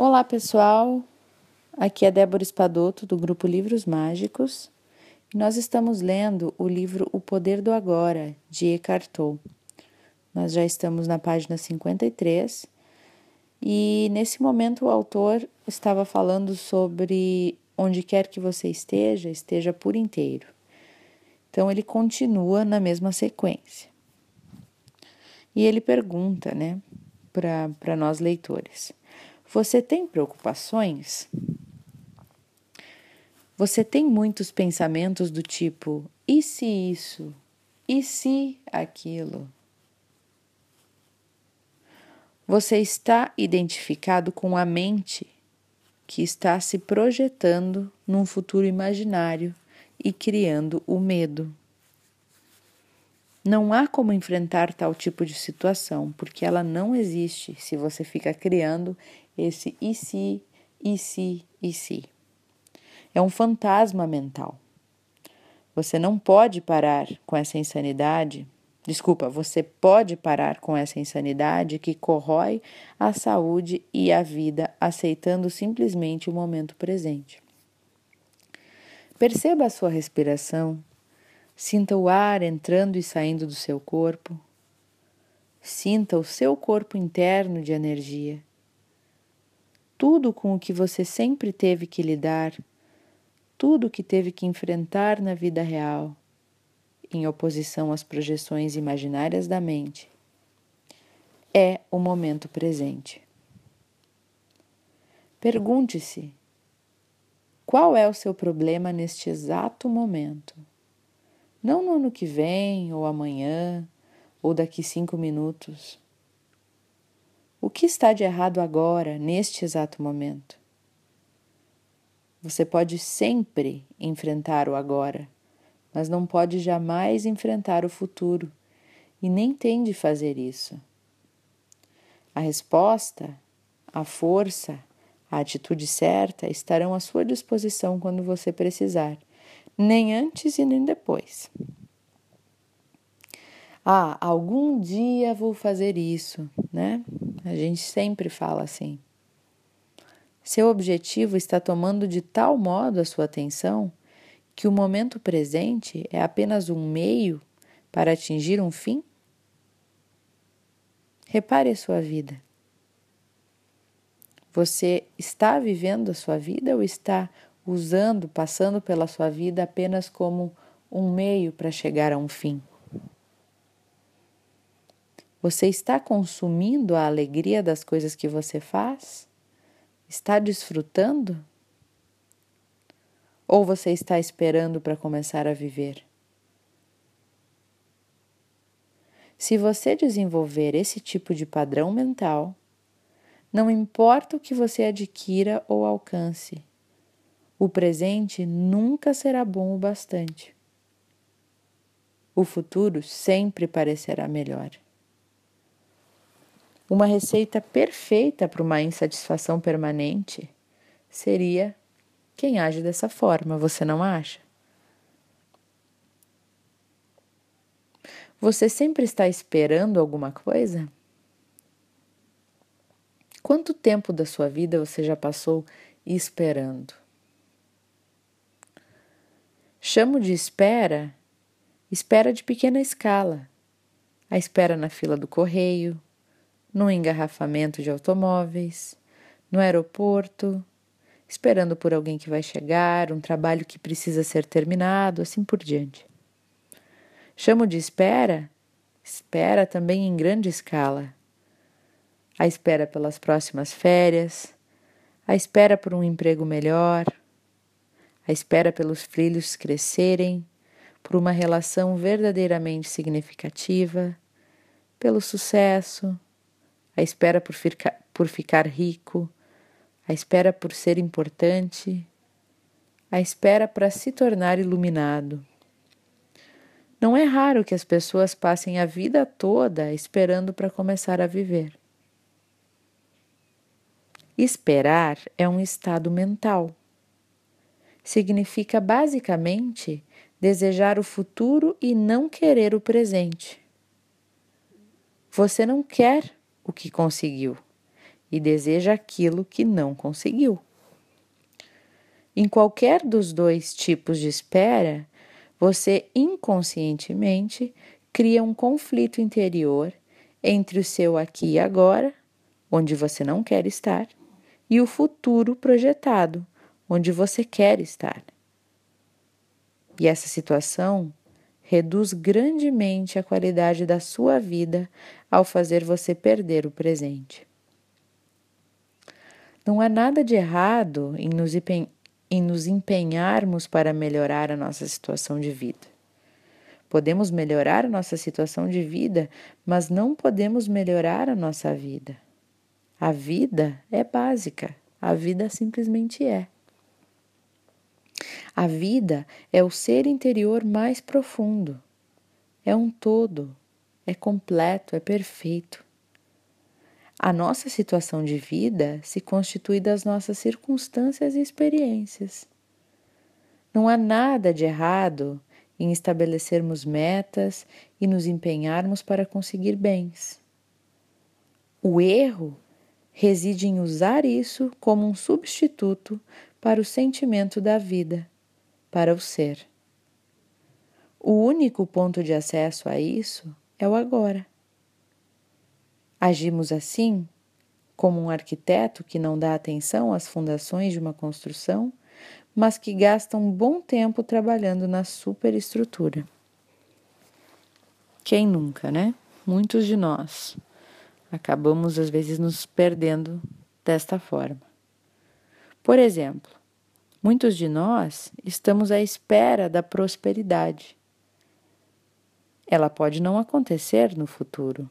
Olá, pessoal. Aqui é Débora Espadoto do grupo Livros Mágicos. Nós estamos lendo o livro O Poder do Agora, de Eckhart Tolle. Nós já estamos na página 53 e nesse momento o autor estava falando sobre onde quer que você esteja, esteja por inteiro. Então ele continua na mesma sequência. E ele pergunta, né, para nós leitores: Você tem preocupações? Você tem muitos pensamentos do tipo: e se isso? E se aquilo? Você está identificado com a mente que está se projetando num futuro imaginário e criando o medo. Não há como enfrentar tal tipo de situação, porque ela não existe se você fica criando esse e se, e se, e se. É um fantasma mental. Você não pode parar com essa insanidade. Desculpa, você pode parar com essa insanidade que corrói a saúde e a vida, aceitando simplesmente o momento presente. Perceba a sua respiração, sinta o ar entrando e saindo do seu corpo, sinta o seu corpo interno de energia. Tudo com o que você sempre teve que lidar tudo o que teve que enfrentar na vida real, em oposição às projeções imaginárias da mente, é o momento presente. Pergunte-se: qual é o seu problema neste exato momento? Não no ano que vem, ou amanhã, ou daqui cinco minutos. O que está de errado agora, neste exato momento? Você pode sempre enfrentar o agora, mas não pode jamais enfrentar o futuro e nem tem de fazer isso. A resposta, a força, a atitude certa estarão à sua disposição quando você precisar, nem antes e nem depois. Ah, algum dia vou fazer isso, né? A gente sempre fala assim. Seu objetivo está tomando de tal modo a sua atenção que o momento presente é apenas um meio para atingir um fim? Repare a sua vida. Você está vivendo a sua vida ou está usando, passando pela sua vida apenas como um meio para chegar a um fim? Você está consumindo a alegria das coisas que você faz? Está desfrutando? Ou você está esperando para começar a viver? Se você desenvolver esse tipo de padrão mental, não importa o que você adquira ou alcance, o presente nunca será bom o bastante. O futuro sempre parecerá melhor. Uma receita perfeita para uma insatisfação permanente seria quem age dessa forma, você não acha? Você sempre está esperando alguma coisa? Quanto tempo da sua vida você já passou esperando? Chamo de espera espera de pequena escala. A espera na fila do correio, no engarrafamento de automóveis, no aeroporto, esperando por alguém que vai chegar, um trabalho que precisa ser terminado, assim por diante. Chamo de espera, espera também em grande escala. A espera pelas próximas férias, a espera por um emprego melhor, a espera pelos filhos crescerem, por uma relação verdadeiramente significativa, pelo sucesso, a espera por ficar, por ficar rico, a espera por ser importante, a espera para se tornar iluminado. Não é raro que as pessoas passem a vida toda esperando para começar a viver. Esperar é um estado mental. Significa basicamente desejar o futuro e não querer o presente. Você não quer o que conseguiu. e deseja aquilo que não conseguiu. Em qualquer dos dois tipos de espera, você inconscientemente cria um conflito interior entre o seu aqui e agora, onde você não quer estar, e o futuro projetado, onde você quer estar. E essa situação reduz grandemente a qualidade da sua vida ao fazer você perder o presente. Não há nada de errado em nos, em nos empenharmos para melhorar a nossa situação de vida. Podemos melhorar a nossa situação de vida, mas não podemos melhorar a nossa vida. A vida é básica, a vida simplesmente é. A vida é o ser interior mais profundo. É um todo, é completo, é perfeito. A nossa situação de vida se constitui das nossas circunstâncias e experiências. Não há nada de errado em estabelecermos metas e nos empenharmos para conseguir bens. O erro reside em usar isso como um substituto para o sentimento da vida para o ser. O único ponto de acesso a isso é o agora. Agimos assim, como um arquiteto que não dá atenção às fundações de uma construção, mas que gasta um bom tempo trabalhando na superestrutura. Quem nunca, né? Muitos de nós acabamos às vezes nos perdendo desta forma. Por exemplo, Muitos de nós estamos à espera da prosperidade. Ela pode não acontecer no futuro.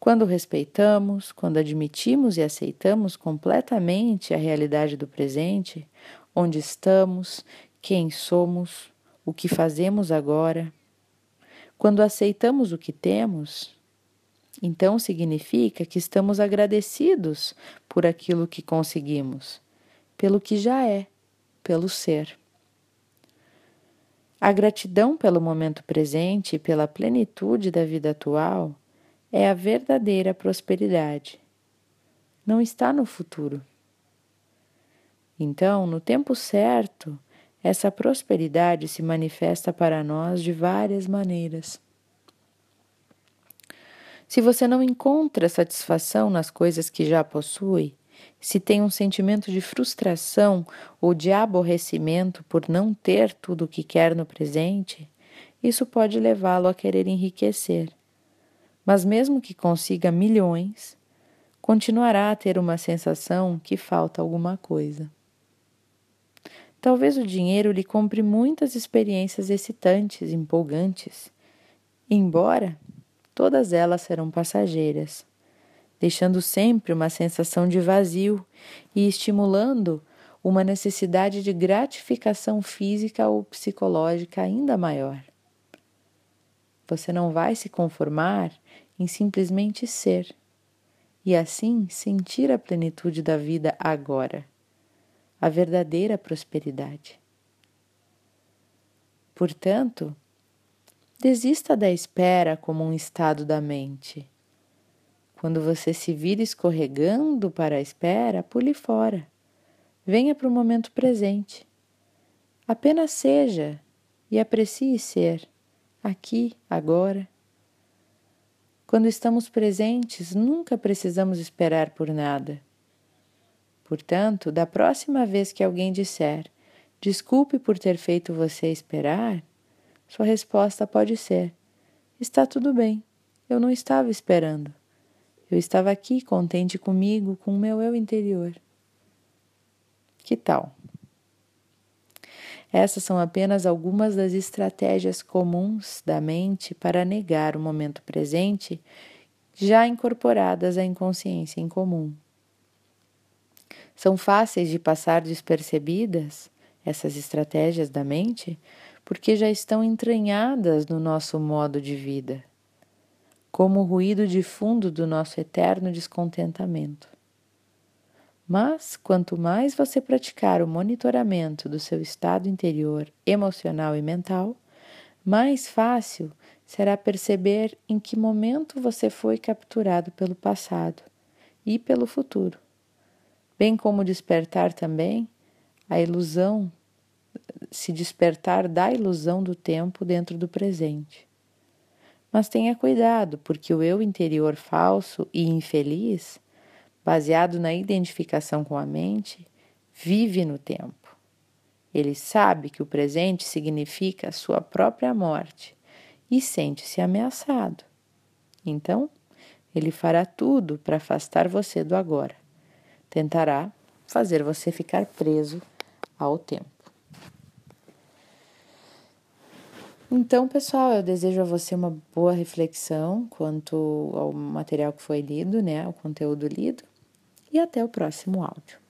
Quando respeitamos, quando admitimos e aceitamos completamente a realidade do presente, onde estamos, quem somos, o que fazemos agora, quando aceitamos o que temos, então significa que estamos agradecidos por aquilo que conseguimos pelo que já é, pelo ser. A gratidão pelo momento presente e pela plenitude da vida atual é a verdadeira prosperidade. Não está no futuro. Então, no tempo certo, essa prosperidade se manifesta para nós de várias maneiras. Se você não encontra satisfação nas coisas que já possui, se tem um sentimento de frustração ou de aborrecimento por não ter tudo o que quer no presente, isso pode levá-lo a querer enriquecer. Mas, mesmo que consiga milhões, continuará a ter uma sensação que falta alguma coisa. Talvez o dinheiro lhe compre muitas experiências excitantes, empolgantes, embora todas elas serão passageiras deixando sempre uma sensação de vazio e estimulando uma necessidade de gratificação física ou psicológica ainda maior. Você não vai se conformar em simplesmente ser e assim sentir a plenitude da vida agora, a verdadeira prosperidade. Portanto, desista da espera como um estado da mente quando você se vira escorregando para a espera, pule fora. Venha para o momento presente. Apenas seja e aprecie ser, aqui, agora. Quando estamos presentes, nunca precisamos esperar por nada. Portanto, da próxima vez que alguém disser desculpe por ter feito você esperar, sua resposta pode ser: está tudo bem, eu não estava esperando. Eu estava aqui contente comigo, com o meu eu interior. Que tal? Essas são apenas algumas das estratégias comuns da mente para negar o momento presente, já incorporadas à inconsciência em comum. São fáceis de passar despercebidas, essas estratégias da mente, porque já estão entranhadas no nosso modo de vida como o ruído de fundo do nosso eterno descontentamento. Mas quanto mais você praticar o monitoramento do seu estado interior, emocional e mental, mais fácil será perceber em que momento você foi capturado pelo passado e pelo futuro, bem como despertar também a ilusão, se despertar da ilusão do tempo dentro do presente. Mas tenha cuidado, porque o eu interior falso e infeliz, baseado na identificação com a mente, vive no tempo. Ele sabe que o presente significa a sua própria morte e sente-se ameaçado. Então, ele fará tudo para afastar você do agora. Tentará fazer você ficar preso ao tempo. Então, pessoal, eu desejo a você uma boa reflexão quanto ao material que foi lido, né, ao conteúdo lido, e até o próximo áudio.